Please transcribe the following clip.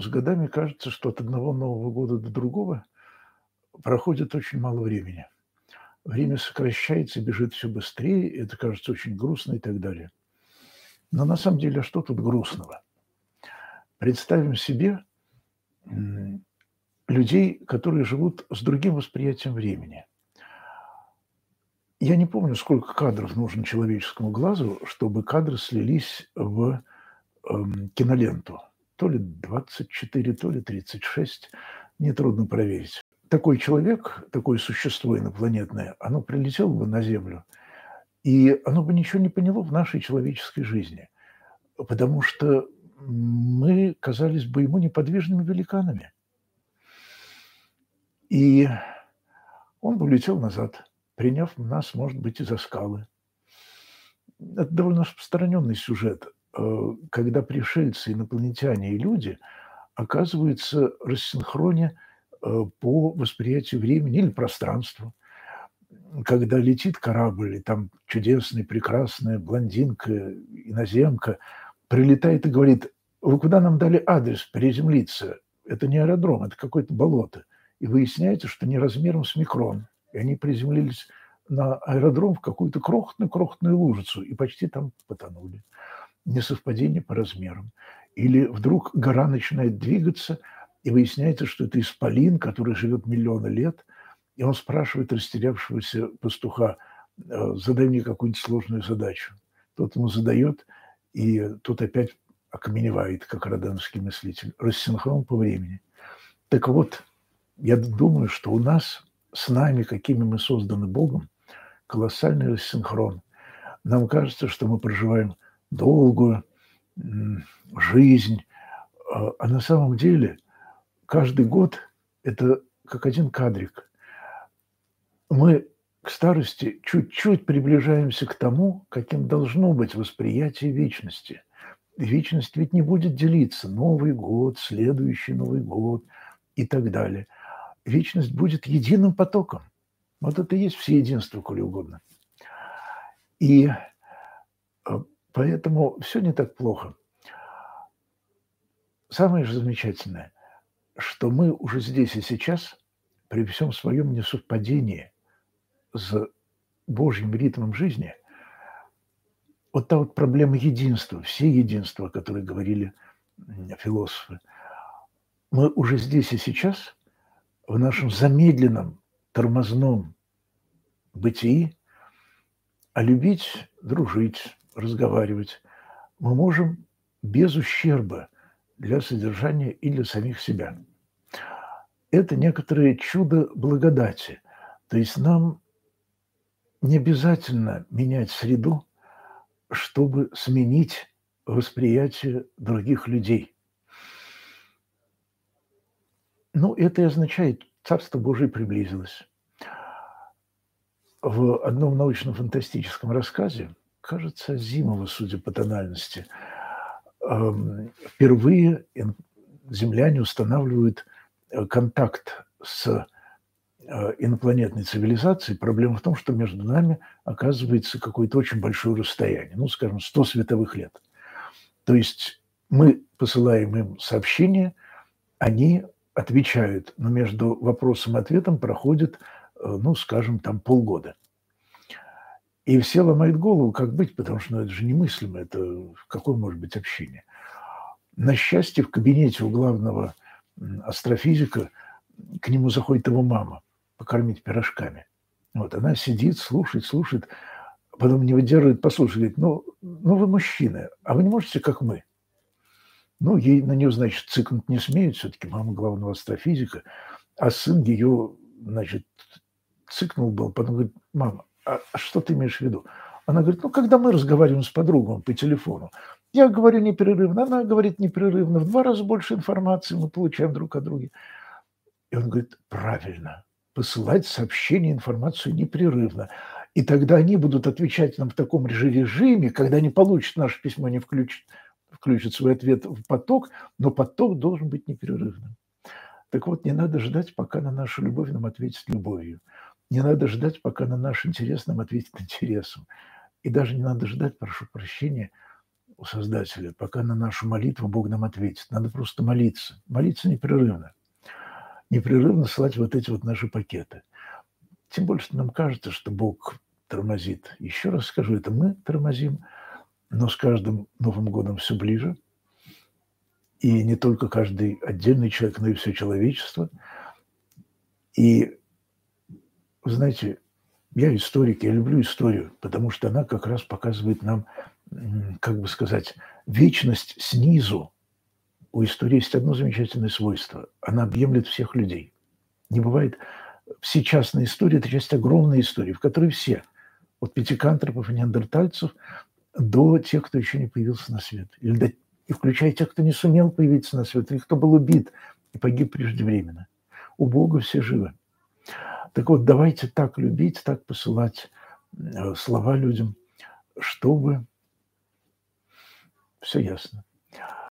с годами кажется, что от одного Нового года до другого проходит очень мало времени. Время сокращается, бежит все быстрее, это кажется очень грустно и так далее. Но на самом деле, а что тут грустного? Представим себе людей, которые живут с другим восприятием времени. Я не помню, сколько кадров нужно человеческому глазу, чтобы кадры слились в э, киноленту. То ли 24, то ли 36, нетрудно проверить. Такой человек, такое существо инопланетное, оно прилетело бы на Землю, и оно бы ничего не поняло в нашей человеческой жизни, потому что мы казались бы ему неподвижными великанами. И он бы улетел назад – приняв нас, может быть, и за скалы. Это довольно распространенный сюжет, когда пришельцы, инопланетяне и люди оказываются в рассинхроне э, по восприятию времени или пространства. Когда летит корабль, и там чудесная, прекрасная блондинка, иноземка, прилетает и говорит, вы куда нам дали адрес приземлиться? Это не аэродром, это какое-то болото. И выясняется, что не размером с микрон – и они приземлились на аэродром в какую-то крохотную-крохотную лужицу и почти там потонули. Несовпадение по размерам. Или вдруг гора начинает двигаться, и выясняется, что это исполин, который живет миллионы лет, и он спрашивает растерявшегося пастуха, «Э, задай мне какую-нибудь сложную задачу. Тот ему задает, и тот опять окаменевает, как роденовский мыслитель, рассинхрон по времени. Так вот, я думаю, что у нас с нами, какими мы созданы Богом, колоссальный рассинхрон. Нам кажется, что мы проживаем долгую жизнь, а, а на самом деле каждый год это как один кадрик. Мы к старости чуть-чуть приближаемся к тому, каким должно быть восприятие вечности. Вечность ведь не будет делиться. Новый год, следующий Новый год и так далее – вечность будет единым потоком. Вот это и есть все единство, коли угодно. И э, поэтому все не так плохо. Самое же замечательное, что мы уже здесь и сейчас, при всем своем несовпадении с Божьим ритмом жизни, вот та вот проблема единства, все единства, о которых говорили философы, мы уже здесь и сейчас – в нашем замедленном, тормозном бытии, а любить, дружить, разговаривать мы можем без ущерба для содержания и для самих себя. Это некоторое чудо благодати. То есть нам не обязательно менять среду, чтобы сменить восприятие других людей – ну, это и означает, Царство Божие приблизилось. В одном научно-фантастическом рассказе, кажется, Зимова, судя по тональности, эм, впервые земляне устанавливают э, контакт с э, инопланетной цивилизацией. Проблема в том, что между нами оказывается какое-то очень большое расстояние, ну, скажем, 100 световых лет. То есть мы посылаем им сообщение, они отвечают, но между вопросом и ответом проходит, э, ну, скажем, там полгода. И все ломают голову, как быть, потому что ну, это же немыслимо, это какое может быть общение. На счастье, в кабинете у главного астрофизика к нему заходит его мама покормить пирожками. Вот, она сидит, слушает, слушает, потом не выдерживает, послушает, говорит, ну, ну вы мужчины, а вы не можете, как мы? Ну, ей на нее, значит, цикнуть не смеют, все-таки мама главного астрофизика, а сын ее, значит, цикнул был, потом говорит, мама, а, а что ты имеешь в виду? Она говорит, ну, когда мы разговариваем с подругой по телефону, я говорю непрерывно, она говорит непрерывно, в два раза больше информации мы получаем друг о друге. И он говорит, правильно, посылать сообщение, информацию непрерывно. И тогда они будут отвечать нам в таком же режиме, когда они получат наше письмо, не включат включит свой ответ в поток, но поток должен быть непрерывным. Так вот, не надо ждать, пока на нашу любовь нам ответит любовью. Не надо ждать, пока на наш интерес нам ответит интересом. И даже не надо ждать, прошу прощения, у Создателя, пока на нашу молитву Бог нам ответит. Надо просто молиться. Молиться непрерывно. Непрерывно слать вот эти вот наши пакеты. Тем больше что нам кажется, что Бог тормозит. Еще раз скажу, это мы тормозим, но с каждым Новым годом все ближе. И не только каждый отдельный человек, но и все человечество. И, вы знаете, я историк, я люблю историю, потому что она как раз показывает нам, как бы сказать, вечность снизу. У истории есть одно замечательное свойство. Она объемлет всех людей. Не бывает... Все частные истории – это часть огромной истории, в которой все, от пятикантропов и неандертальцев до тех, кто еще не появился на свет. Или до, и включая тех, кто не сумел появиться на свет, или кто был убит и погиб преждевременно. У Бога все живы. Так вот, давайте так любить, так посылать э, слова людям, чтобы все ясно.